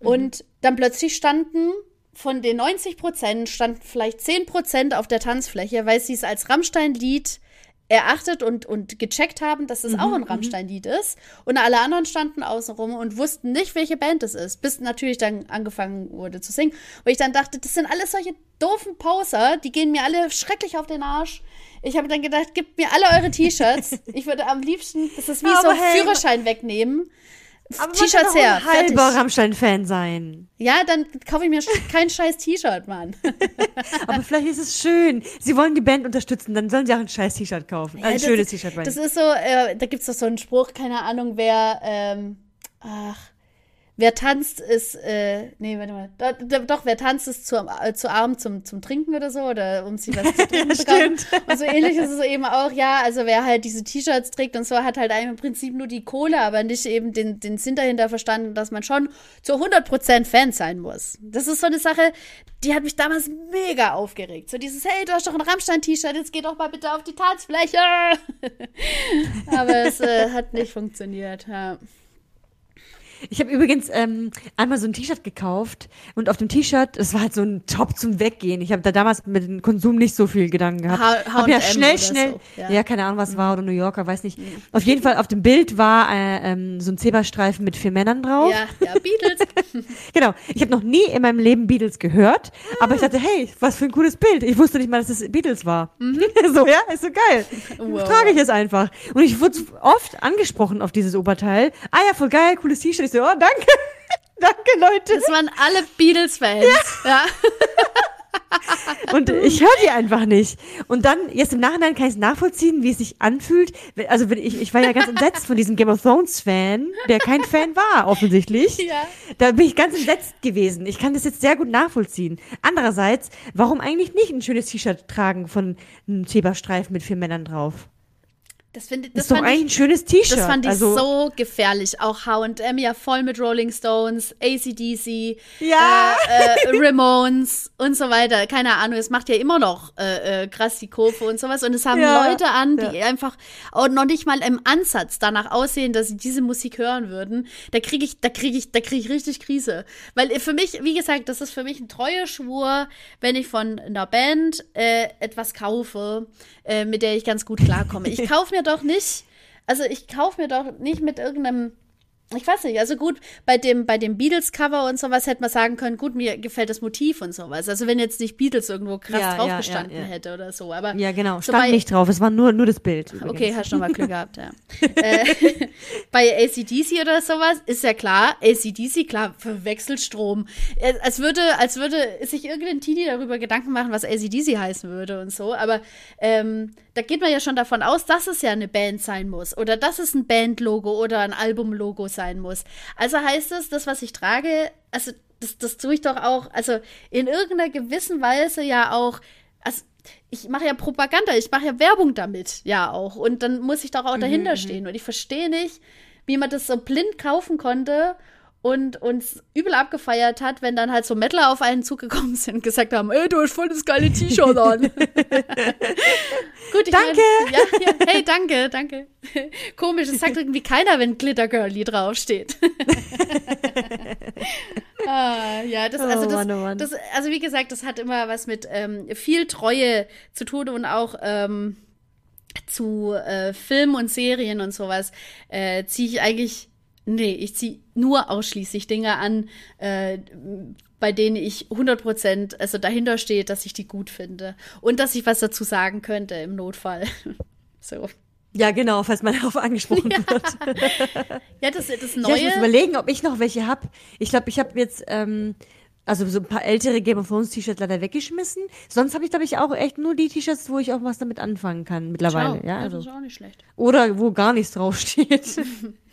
Speaker 2: Mhm. Und dann plötzlich standen von den 90 Prozent standen vielleicht 10 Prozent auf der Tanzfläche, weil sie es als Rammstein-Lied erachtet und, und gecheckt haben, dass es mhm, auch ein mhm. Rammstein-Lied ist. Und alle anderen standen außenrum und wussten nicht, welche Band es ist, bis natürlich dann angefangen wurde zu singen. Und ich dann dachte, das sind alles solche doofen Poser, die gehen mir alle schrecklich auf den Arsch. Ich habe dann gedacht, gebt mir alle eure T-Shirts. Ich würde am liebsten, das ist wie Aber so hey, Führerschein wegnehmen.
Speaker 1: T-Shirts her. Halber Rammstein-Fan sein.
Speaker 2: Ja, dann kaufe ich mir kein scheiß T-Shirt, Mann.
Speaker 1: Aber vielleicht ist es schön. Sie wollen die Band unterstützen, dann sollen sie auch ein scheiß T-Shirt kaufen. Ja, ein schönes T-Shirt.
Speaker 2: Das ist so, äh, da gibt es doch so einen Spruch, keine Ahnung, wer, ähm, ach, Wer tanzt ist, äh, nee, warte mal. Doch, doch wer tanzt ist zu, äh, zu arm zum, zum Trinken oder so, oder um sich was zu trinken ja, kaufen. Und so ähnlich ist es eben auch, ja, also wer halt diese T-Shirts trägt und so, hat halt im Prinzip nur die Kohle, aber nicht eben den, den Sinn dahinter verstanden, dass man schon zu 100% Fan sein muss. Das ist so eine Sache, die hat mich damals mega aufgeregt. So dieses, hey, du hast doch ein Rammstein-T-Shirt, jetzt geh doch mal bitte auf die Tanzfläche. aber es äh, hat nicht funktioniert, ja.
Speaker 1: Ich habe übrigens ähm, einmal so ein T-Shirt gekauft und auf dem T-Shirt, das war halt so ein Top zum Weggehen. Ich habe da damals mit dem Konsum nicht so viel Gedanken gehabt. H hab ja schnell, schnell, so. ja. ja. keine Ahnung, was mhm. war oder New Yorker, weiß nicht. Mhm. Auf jeden Fall auf dem Bild war äh, ähm, so ein Zebrastreifen mit vier Männern drauf.
Speaker 2: Ja, ja, Beatles.
Speaker 1: genau. Ich habe noch nie in meinem Leben Beatles gehört, ah. aber ich dachte, hey, was für ein cooles Bild. Ich wusste nicht mal, dass es Beatles war. Mhm. so, ja, ist so geil. Wow. Trage ich es einfach. Und ich wurde oft angesprochen auf dieses Oberteil. Ah ja, voll geil, cooles T-Shirt so, oh, danke. danke, Leute.
Speaker 2: Das waren alle Beatles-Fans. Ja. ja.
Speaker 1: Und ich höre die einfach nicht. Und dann, jetzt im Nachhinein kann ich es nachvollziehen, wie es sich anfühlt. Also ich, ich war ja ganz entsetzt von diesem Game of Thrones-Fan, der kein Fan war, offensichtlich. Ja. Da bin ich ganz entsetzt gewesen. Ich kann das jetzt sehr gut nachvollziehen. Andererseits, warum eigentlich nicht ein schönes T-Shirt tragen von einem Zebrastreifen mit vier Männern drauf?
Speaker 2: Das, find,
Speaker 1: das ist doch eigentlich ich, ein schönes T-Shirt.
Speaker 2: Das fand ich also, so gefährlich. Auch H&M ja voll mit Rolling Stones, ACDC, ja. äh, äh, Ramones und so weiter. Keine Ahnung, es macht ja immer noch äh, äh, krass die Kurve und sowas. Und es haben ja. Leute an, die ja. einfach auch noch nicht mal im Ansatz danach aussehen, dass sie diese Musik hören würden. Da kriege ich, da kriege ich, da kriege ich richtig Krise. Weil für mich, wie gesagt, das ist für mich ein treuer Schwur, wenn ich von einer Band äh, etwas kaufe, äh, mit der ich ganz gut klarkomme. Ich kaufe mir doch nicht, also ich kaufe mir doch nicht mit irgendeinem ich weiß nicht, also gut, bei dem, bei dem Beatles-Cover und sowas hätte man sagen können, gut, mir gefällt das Motiv und sowas. Also wenn jetzt nicht Beatles irgendwo krass ja, drauf ja, gestanden ja, hätte oder so. Aber
Speaker 1: ja, genau, so stand bei, nicht drauf, es war nur, nur das Bild.
Speaker 2: Übrigens. Okay, hast du nochmal Glück gehabt, ja. äh, bei ACDC oder sowas ist ja klar, ACDC, klar, für Wechselstrom. Äh, als würde, als würde sich irgendein Teenie darüber Gedanken machen, was ACDC heißen würde und so. Aber ähm, da geht man ja schon davon aus, dass es ja eine Band sein muss oder dass es ein Bandlogo oder ein Albumlogo sein muss. Also heißt es, das, was ich trage, also das, das tue ich doch auch, also in irgendeiner gewissen Weise ja auch, also ich mache ja Propaganda, ich mache ja Werbung damit, ja auch. Und dann muss ich doch auch dahinter mhm, mhm. stehen. Und ich verstehe nicht, wie man das so blind kaufen konnte und uns übel abgefeiert hat, wenn dann halt so Mettler auf einen zugekommen sind und gesagt haben, ey, du hast voll das geile T-Shirt an. Gut,
Speaker 1: ich danke.
Speaker 2: Mein, ja, ja, hey, danke, danke. Komisch, das sagt irgendwie keiner, wenn Glitter Girlie draufsteht. ah, ja, das, also, oh, das, Mann, oh Mann. das, also wie gesagt, das hat immer was mit ähm, viel Treue zu tun und auch ähm, zu äh, Filmen und Serien und sowas äh, ziehe ich eigentlich Nee, ich ziehe nur ausschließlich Dinge an, äh, bei denen ich 100% also dahinter stehe, dass ich die gut finde. Und dass ich was dazu sagen könnte im Notfall. so.
Speaker 1: Ja, genau, falls man darauf angesprochen ja. wird.
Speaker 2: ja, das, das Neue.
Speaker 1: Ja, ich muss überlegen, ob ich noch welche habe. Ich glaube, ich habe jetzt ähm, also so ein paar ältere Game of Thrones T-Shirts leider weggeschmissen. Sonst habe ich, glaube ich, auch echt nur die T-Shirts, wo ich auch was damit anfangen kann mittlerweile. Schau, ja, also.
Speaker 2: das ist auch nicht schlecht.
Speaker 1: Oder wo gar nichts draufsteht.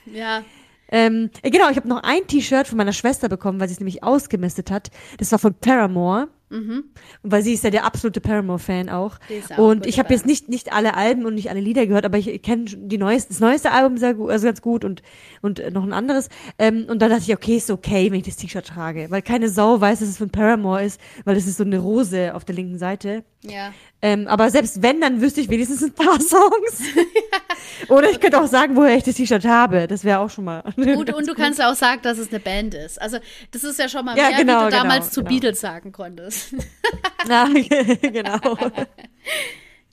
Speaker 2: ja.
Speaker 1: Ähm, genau, ich habe noch ein T-Shirt von meiner Schwester bekommen, weil sie es nämlich ausgemistet hat. Das war von Paramore. Mhm. Weil sie ist ja der absolute Paramore-Fan auch. auch. Und ich habe jetzt nicht, nicht alle Alben und nicht alle Lieder gehört, aber ich kenne die neueste, das neueste Album sehr gut, also ganz gut und, und noch ein anderes. Ähm, und dann dachte ich, okay, ist okay, wenn ich das T-Shirt trage. Weil keine Sau weiß, dass es von Paramore ist, weil es ist so eine Rose auf der linken Seite.
Speaker 2: Ja.
Speaker 1: Ähm, aber selbst wenn, dann wüsste ich wenigstens ein paar Songs. Oder ich könnte auch sagen, woher ich das T-Shirt habe. Das wäre auch schon mal.
Speaker 2: Gut, und du kannst auch sagen, dass es eine Band ist. Also, das ist ja schon mal ja, mehr, genau, wie du genau, damals genau, zu. Beatles sagen konntest.
Speaker 1: Ja, genau.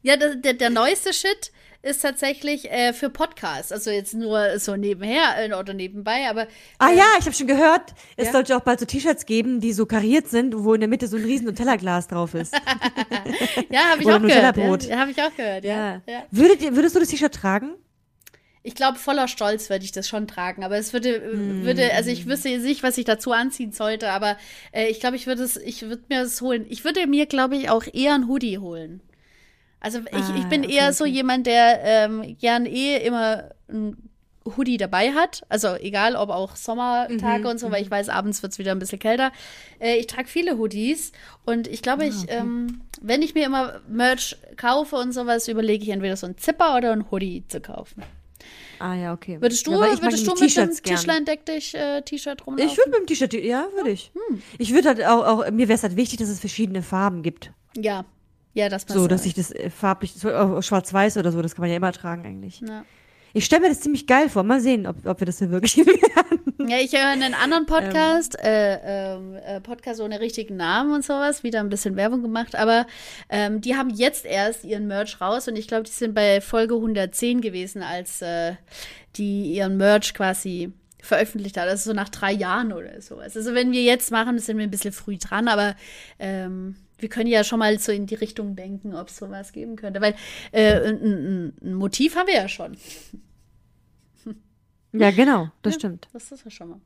Speaker 2: Ja, der, der, der neueste Shit ist tatsächlich äh, für Podcasts. Also jetzt nur so nebenher äh, oder nebenbei, aber. Äh,
Speaker 1: ah ja, ich habe schon gehört, es ja? sollte auch bald so T-Shirts geben, die so kariert sind, wo in der Mitte so ein riesen Nutella-Glas drauf ist.
Speaker 2: ja, habe ich, auch gehört. Ja, habe ich auch gehört. Ja. ja.
Speaker 1: Würdet, würdest du das T-Shirt tragen?
Speaker 2: Ich glaube, voller Stolz würde ich das schon tragen. Aber es würde, mm. würde, also ich wüsste nicht, was ich dazu anziehen sollte, aber äh, ich glaube, ich würde es, ich würde mir das holen. Ich würde mir, glaube ich, auch eher ein Hoodie holen. Also ich, ah, ich bin okay, eher okay. so jemand, der ähm, gern eh immer ein Hoodie dabei hat. Also egal, ob auch Sommertage mhm, und so, weil ich mhm. weiß, abends wird es wieder ein bisschen kälter. Äh, ich trage viele Hoodies und ich glaube, ah, ich, ähm, wenn ich mir immer Merch kaufe und sowas, überlege ich entweder so ein Zipper oder ein Hoodie zu kaufen.
Speaker 1: Ah ja, okay.
Speaker 2: Würdest du, ja, würdest du mit dem Tischlein deck dich äh, T-Shirt rumlaufen?
Speaker 1: Ich würde mit dem T-Shirt, ja, würde ich. Hm. Ich würde halt auch, auch mir wäre es halt wichtig, dass es verschiedene Farben gibt.
Speaker 2: Ja, ja, das
Speaker 1: So, dass ich das äh, farblich, schwarz-weiß oder so, das kann man ja immer tragen eigentlich. Ja. Ich stelle mir das ziemlich geil vor. Mal sehen, ob, ob wir das hier wirklich werden.
Speaker 2: Ja, ich höre einen anderen Podcast, ähm. Äh, ähm, äh, Podcast ohne richtigen Namen und sowas, wieder ein bisschen Werbung gemacht, aber ähm, die haben jetzt erst ihren Merch raus und ich glaube, die sind bei Folge 110 gewesen, als äh, die ihren Merch quasi veröffentlicht hat. Also so nach drei Jahren oder sowas. Also wenn wir jetzt machen, sind wir ein bisschen früh dran, aber ähm, wir können ja schon mal so in die Richtung denken, ob es sowas geben könnte. Weil äh, ein, ein, Motiv haben wir ja schon.
Speaker 1: Ja, genau, das ja, stimmt.
Speaker 2: Das ist ja schon mal.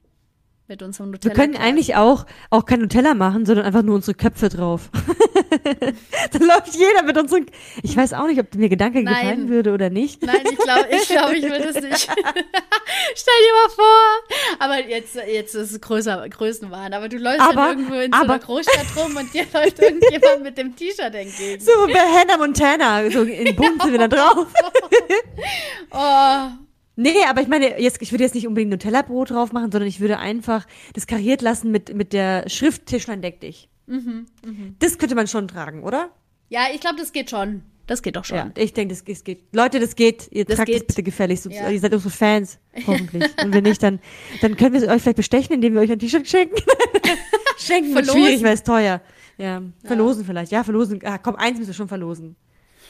Speaker 2: Mit unserem Nutella.
Speaker 1: Wir können eigentlich auch, auch kein Nutella machen, sondern einfach nur unsere Köpfe drauf. Dann läuft jeder mit unseren. Ich weiß auch nicht, ob mir Gedanke Nein. gefallen würde oder nicht.
Speaker 2: Nein, ich glaube, ich, glaub, ich würde es nicht. Stell dir mal vor. Aber jetzt, jetzt ist es größer, Größenwahn. Aber du läufst aber, dann irgendwo in aber, so einer Großstadt rum und dir läuft irgendjemand mit dem T-Shirt entgegen.
Speaker 1: So bei Hannah Montana, so in Bunt sind wir da drauf.
Speaker 2: oh.
Speaker 1: Nee, aber ich meine, jetzt, ich würde jetzt nicht unbedingt Nutella-Brot drauf machen, sondern ich würde einfach das kariert lassen mit, mit der Schrift Tischlein deck dich. Mhm, mh. Das könnte man schon tragen, oder?
Speaker 2: Ja, ich glaube, das geht schon. Das geht doch schon. Ja,
Speaker 1: ich denke, das, das, geht. Leute, das geht. Ihr das tragt geht. das bitte gefälligst. Ja. Ihr seid unsere Fans, hoffentlich. Und wenn nicht, dann, dann können wir euch vielleicht bestechen, indem wir euch ein T-Shirt schenken. schenken wird schwierig, weil es teuer. Ja, verlosen ja. vielleicht. Ja, verlosen. Ah, komm, eins müssen wir schon verlosen.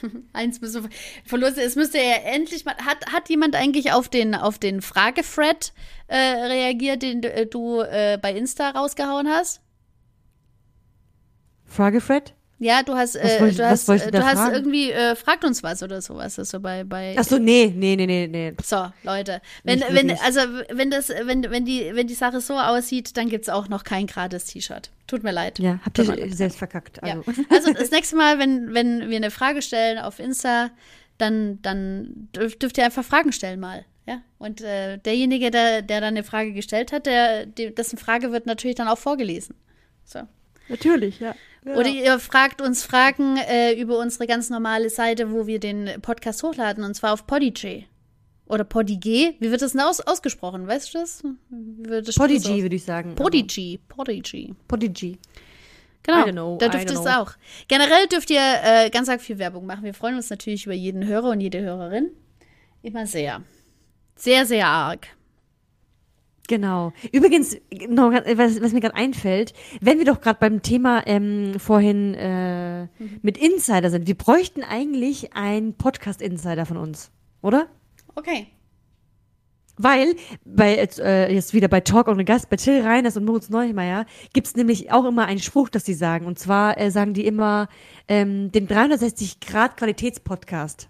Speaker 2: Eins müsste verlosen. Es müsste ja endlich mal. Hat, hat jemand eigentlich auf den, auf den Fragefred äh, reagiert, den äh, du äh, bei Insta rausgehauen hast?
Speaker 1: Fragefred?
Speaker 2: Ja, du hast, äh, du hast, du hast irgendwie, äh, fragt uns was oder sowas. Also bei, bei.
Speaker 1: Ach so, nee, nee, nee, nee, nee.
Speaker 2: So, Leute. Wenn, wenn, also, wenn das, wenn, wenn die, wenn die Sache so aussieht, dann gibt es auch noch kein gratis T-Shirt. Tut mir leid.
Speaker 1: Ja, habt ihr selbst verkackt.
Speaker 2: Also. Ja. also das nächste Mal, wenn, wenn wir eine Frage stellen auf Insta, dann, dann dürft, dürft ihr einfach Fragen stellen mal. Ja, und äh, derjenige, der, der dann eine Frage gestellt hat, der, dessen Frage wird natürlich dann auch vorgelesen. So.
Speaker 1: Natürlich, ja. Ja.
Speaker 2: Oder ihr fragt uns Fragen äh, über unsere ganz normale Seite, wo wir den Podcast hochladen, und zwar auf Podigy. Oder Podigé. Wie wird das denn aus, ausgesprochen? Weißt du das? Das
Speaker 1: Podigy,
Speaker 2: aus-
Speaker 1: würde ich sagen.
Speaker 2: Podigy. Podigy.
Speaker 1: aber- Podigy.
Speaker 2: Genau,
Speaker 1: know,
Speaker 2: da dürft ihr es auch. Generell dürft ihr äh, ganz arg viel Werbung machen. Wir freuen uns natürlich über jeden Hörer und jede Hörerin. Immer sehr. Sehr, sehr arg.
Speaker 1: Genau. Übrigens, noch, was, was mir gerade einfällt, wenn wir doch gerade beim Thema ähm, vorhin äh, mit Insider sind, wir bräuchten eigentlich einen Podcast-Insider von uns, oder?
Speaker 2: Okay.
Speaker 1: Weil bei jetzt, äh, jetzt wieder bei Talk ohne Gast, bei Till Reiners und Moritz Neumeier gibt's nämlich auch immer einen Spruch, das sie sagen. Und zwar äh, sagen die immer ähm, den 360 Grad Qualitätspodcast.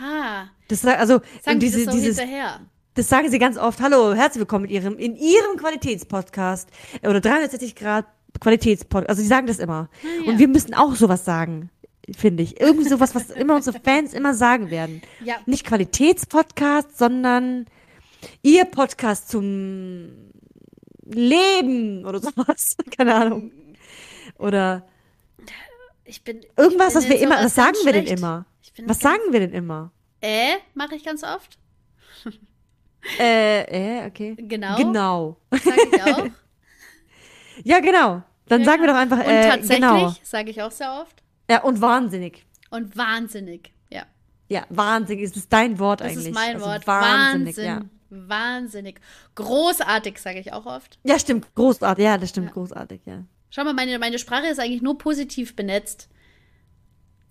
Speaker 2: Ha.
Speaker 1: Das also
Speaker 2: Sagen die das so
Speaker 1: dieses,
Speaker 2: hinterher.
Speaker 1: Das sagen sie ganz oft. Hallo, herzlich willkommen in ihrem in ihrem Qualitätspodcast äh, oder 360 Grad Qualitätspodcast. Also sie sagen das immer.
Speaker 2: Ja.
Speaker 1: Und wir müssen auch sowas sagen, finde ich. Irgendwie sowas, was immer unsere Fans immer sagen werden.
Speaker 2: Ja.
Speaker 1: Nicht Qualitätspodcast, sondern ihr Podcast zum Leben oder sowas. Keine Ahnung. Oder
Speaker 2: Ich bin.
Speaker 1: irgendwas,
Speaker 2: ich bin
Speaker 1: was wir immer, was sagen wir denn immer? Was sagen wir denn immer?
Speaker 2: Äh, mache ich ganz oft.
Speaker 1: Äh, äh, okay.
Speaker 2: Genau.
Speaker 1: Genau.
Speaker 2: Sage ich auch.
Speaker 1: Ja, genau. Dann
Speaker 2: Ja,
Speaker 1: sagen wir doch einfach,
Speaker 2: Und
Speaker 1: äh,
Speaker 2: tatsächlich,
Speaker 1: genau.
Speaker 2: sage ich auch sehr oft.
Speaker 1: Ja, und wahnsinnig.
Speaker 2: Und wahnsinnig. Ja.
Speaker 1: Ja, wahnsinnig ist es dein Wort
Speaker 2: Das
Speaker 1: eigentlich.
Speaker 2: ist mein
Speaker 1: also
Speaker 2: Wort.
Speaker 1: Wahnsinnig,
Speaker 2: Wahnsinn.
Speaker 1: ja.
Speaker 2: Wahnsinnig. Großartig, sage ich auch oft.
Speaker 1: Ja, stimmt, großartig. Ja, das stimmt,
Speaker 2: Ja.
Speaker 1: großartig, ja.
Speaker 2: Schau mal, meine, meine Sprache ist eigentlich nur positiv benetzt.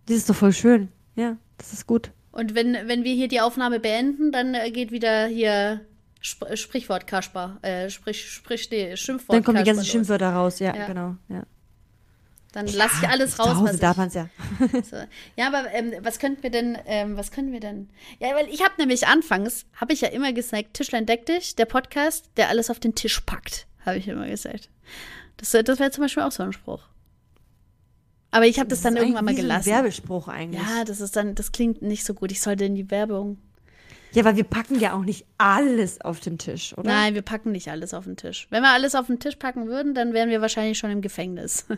Speaker 1: Das ist doch voll schön. Ja, das ist gut.
Speaker 2: Und wenn, wenn wir hier die Aufnahme beenden, dann äh, geht wieder hier Sp äh, Sprichwort Kasper. Äh, sprich, sprich, nee, Schimpfwort
Speaker 1: Dann kommen die ganzen. Schimpfwörter raus. Ja,
Speaker 2: Ja.
Speaker 1: genau. Ja.
Speaker 2: Dann lasse ich alles
Speaker 1: Zu
Speaker 2: raus,
Speaker 1: Hause
Speaker 2: was
Speaker 1: darf man es ja.
Speaker 2: So. Ja, aber ähm, was könnten wir denn, ähm, was können wir denn? Ja, weil ich habe nämlich anfangs, habe ich ja immer gesagt, Tischlein deck dich, der Podcast, der alles auf den Tisch packt, habe ich immer gesagt. Das, das wäre zum Beispiel auch so ein Spruch. Aber ich habe das, dann
Speaker 1: ist
Speaker 2: irgendwann mal gelassen.
Speaker 1: So ein Werbespruch eigentlich.
Speaker 2: ja, das ist dann, das klingt nicht so gut. Ich sollte in die Werbung.
Speaker 1: ja, weil wir packen ja auch nicht alles auf den Tisch, oder?
Speaker 2: Nein, wir packen nicht alles auf den Tisch. Wenn wir alles auf den Tisch packen würden, dann wären wir wahrscheinlich schon im Gefängnis.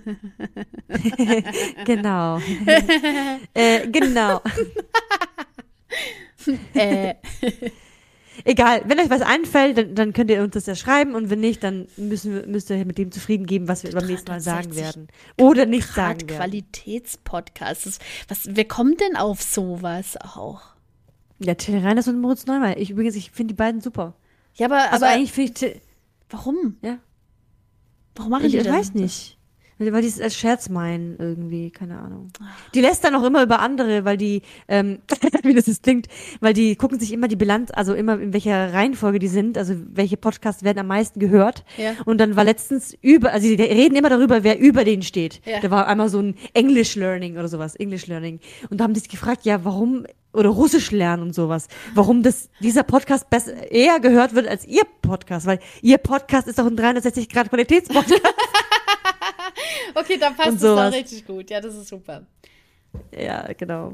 Speaker 1: Genau. äh, genau.
Speaker 2: äh,
Speaker 1: Egal, wenn euch was einfällt, dann, dann könnt ihr uns das ja schreiben und wenn nicht, dann müssen wir, müsst ihr mit dem zufrieden geben, was wir beim nächsten Mal sagen
Speaker 2: 360
Speaker 1: werden. Oder nicht
Speaker 2: Grad
Speaker 1: sagen werden.
Speaker 2: Qualitätspodcast. Was, wer kommt denn auf sowas auch?
Speaker 1: Ja, Till Reiners und Moritz Neumann. Ich übrigens, ich finde die beiden super.
Speaker 2: Ja, aber,
Speaker 1: Also
Speaker 2: aber
Speaker 1: eigentlich finde ich,
Speaker 2: warum?
Speaker 1: ja,
Speaker 2: Warum machen
Speaker 1: ich,
Speaker 2: die
Speaker 1: ich
Speaker 2: das?
Speaker 1: weiß nicht. Weil die es als Scherz meinen irgendwie, keine Ahnung. Die lässt dann auch immer über andere, weil die, ähm, wie das jetzt klingt, weil die gucken sich immer die Bilanz, also immer in welcher Reihenfolge die sind, also welche Podcasts werden am meisten gehört.
Speaker 2: Ja.
Speaker 1: Und dann war letztens über, also die reden immer darüber, wer über denen steht.
Speaker 2: Ja.
Speaker 1: Da war einmal so ein English Learning oder sowas, English Learning. Und da haben die sich gefragt, ja, warum, oder Russisch lernen und sowas, warum das, dieser Podcast besser, eher gehört wird als ihr Podcast, weil ihr Podcast ist doch ein 360 Grad Qualitätspodcast.
Speaker 2: Okay, dann passt es doch richtig gut. Ja, das ist super.
Speaker 1: Ja, genau.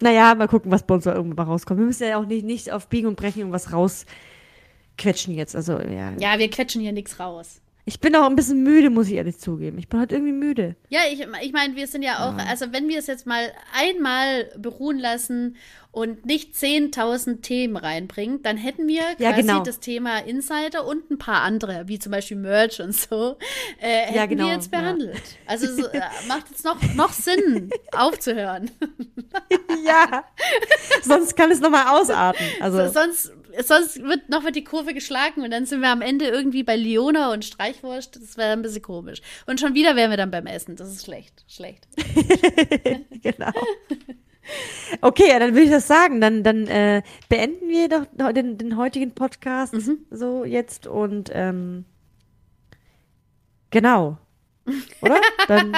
Speaker 1: Naja, mal gucken, was bei uns da irgendwann mal rauskommt. Wir müssen ja auch nicht, nicht auf Biegen und Brechen irgendwas rausquetschen jetzt. Also, ja.
Speaker 2: Ja, wir quetschen hier nichts raus.
Speaker 1: Ich bin auch ein bisschen müde, muss ich ehrlich zugeben. Ich bin halt irgendwie müde.
Speaker 2: Ja, ich, ich meine, wir sind ja auch, also wenn wir es jetzt mal einmal beruhen lassen und nicht 10.000 Themen reinbringen, dann hätten wir
Speaker 1: Ja,
Speaker 2: quasi
Speaker 1: genau.
Speaker 2: das Thema Insider und ein paar andere, wie zum Beispiel Merch und so, äh, hätten
Speaker 1: Ja, genau,
Speaker 2: wir jetzt
Speaker 1: ja.
Speaker 2: behandelt. Also so, äh, macht jetzt noch, noch Sinn, aufzuhören.
Speaker 1: Ja. Sonst kann es nochmal ausarten. Also,
Speaker 2: Sonst, sonst wird noch mal die Kurve geschlagen und dann sind wir am Ende irgendwie bei Leona und Streichwurst. Das wäre ein bisschen komisch. Und schon wieder wären wir dann beim Essen. Das ist schlecht. Schlecht.
Speaker 1: genau. Okay, ja, dann würde ich das sagen. Dann, dann äh, beenden wir doch den, den heutigen Podcast
Speaker 2: Mhm.
Speaker 1: so jetzt und ähm, genau. Oder? Dann,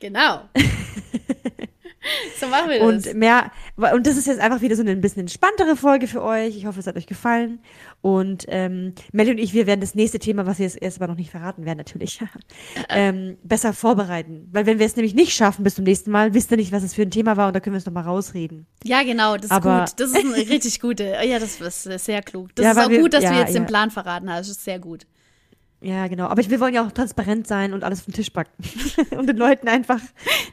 Speaker 2: Genau. so machen wir das.
Speaker 1: und mehr, und das ist jetzt einfach wieder so eine ein bisschen entspanntere Folge für euch. Ich hoffe, es hat euch gefallen. Und ähm, Melly und ich, wir werden das nächste Thema, was wir jetzt erstmal noch nicht verraten werden, natürlich, ähm, besser vorbereiten. Weil wenn wir es nämlich nicht schaffen bis zum nächsten Mal, wisst ihr nicht, was es für ein Thema war und da können wir es nochmal rausreden.
Speaker 2: ja, genau, das ist
Speaker 1: Aber-
Speaker 2: gut. Das ist eine richtig gute. Ja, das ist sehr klug. Das
Speaker 1: Ja,
Speaker 2: ist auch
Speaker 1: wir-
Speaker 2: gut, dass
Speaker 1: ja,
Speaker 2: du jetzt den
Speaker 1: ja.
Speaker 2: Plan verraten hast. Das ist sehr gut.
Speaker 1: Ja, genau. Aber wir wollen ja auch transparent sein und alles vom Tisch packen. und den Leuten einfach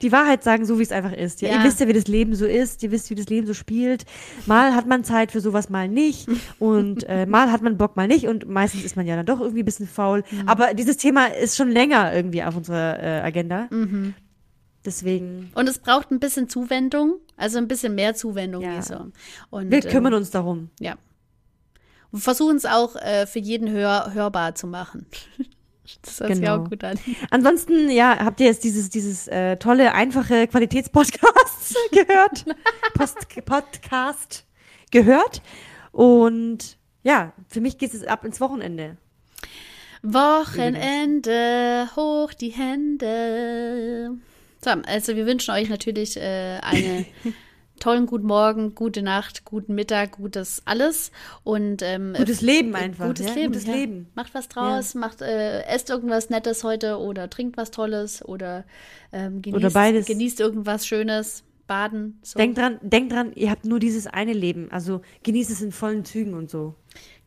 Speaker 1: die Wahrheit sagen, so wie es einfach ist. Ja,
Speaker 2: Ja.
Speaker 1: Ihr wisst ja, wie das Leben so ist. Ihr wisst, wie das Leben so spielt. Mal hat man Zeit für sowas, mal nicht. Und äh, mal hat man Bock, mal nicht. Und meistens ist man ja dann doch irgendwie ein bisschen faul. Aber dieses Thema ist schon länger irgendwie auf unserer äh, Agenda. Deswegen,
Speaker 2: Und es braucht ein bisschen Zuwendung, also ein bisschen mehr Zuwendung.
Speaker 1: Ja.
Speaker 2: So. Und,
Speaker 1: wir kümmern
Speaker 2: ähm,
Speaker 1: uns darum.
Speaker 2: Ja. Und versuchen es auch äh, für jeden hör hörbar zu machen. Das hört sich
Speaker 1: Genau.
Speaker 2: auch gut an.
Speaker 1: Ansonsten, ja, habt ihr jetzt dieses, dieses äh, tolle, einfache Qualitätspodcast gehört? Post Podcast gehört. Und ja, für mich geht es ab ins Wochenende.
Speaker 2: Wochenende, hoch die Hände. So, also wir wünschen euch natürlich äh, einen tollen guten Morgen, gute Nacht, guten Mittag, gutes alles und ähm,
Speaker 1: Gutes Leben einfach.
Speaker 2: Gutes
Speaker 1: ja?
Speaker 2: Leben.
Speaker 1: Gutes
Speaker 2: ja.
Speaker 1: Leben.
Speaker 2: Macht was draus, macht, äh, esst irgendwas Nettes heute oder trinkt was Tolles oder ähm, genießt,
Speaker 1: Oder beides.
Speaker 2: genießt irgendwas Schönes, baden. So.
Speaker 1: Denkt dran, denkt dran, ihr habt nur dieses eine Leben. Also genießt es in vollen Zügen und so.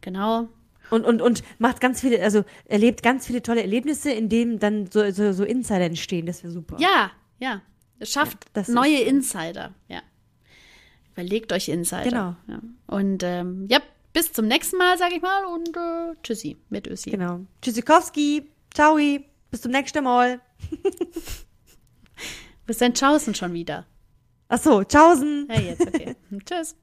Speaker 2: Genau.
Speaker 1: Und, und, und macht ganz viele, also erlebt ganz viele tolle Erlebnisse, in denen dann so, so, so Insider entstehen. Das wäre super.
Speaker 2: Ja, ja. Es schafft
Speaker 1: Ja, das ist
Speaker 2: neue
Speaker 1: so.
Speaker 2: Insider. Ja. Überlegt euch Insider.
Speaker 1: Genau.
Speaker 2: Ja. Und ähm, ja, bis zum nächsten Mal, sag ich mal. Und äh, tschüssi mit Ösi.
Speaker 1: Genau. Tschüssikowski. Ciao. Bis zum nächsten Mal.
Speaker 2: Bis dann, tschaußen schon wieder.
Speaker 1: Ach so, tschaußen.
Speaker 2: Ja, jetzt, okay. Tschüss.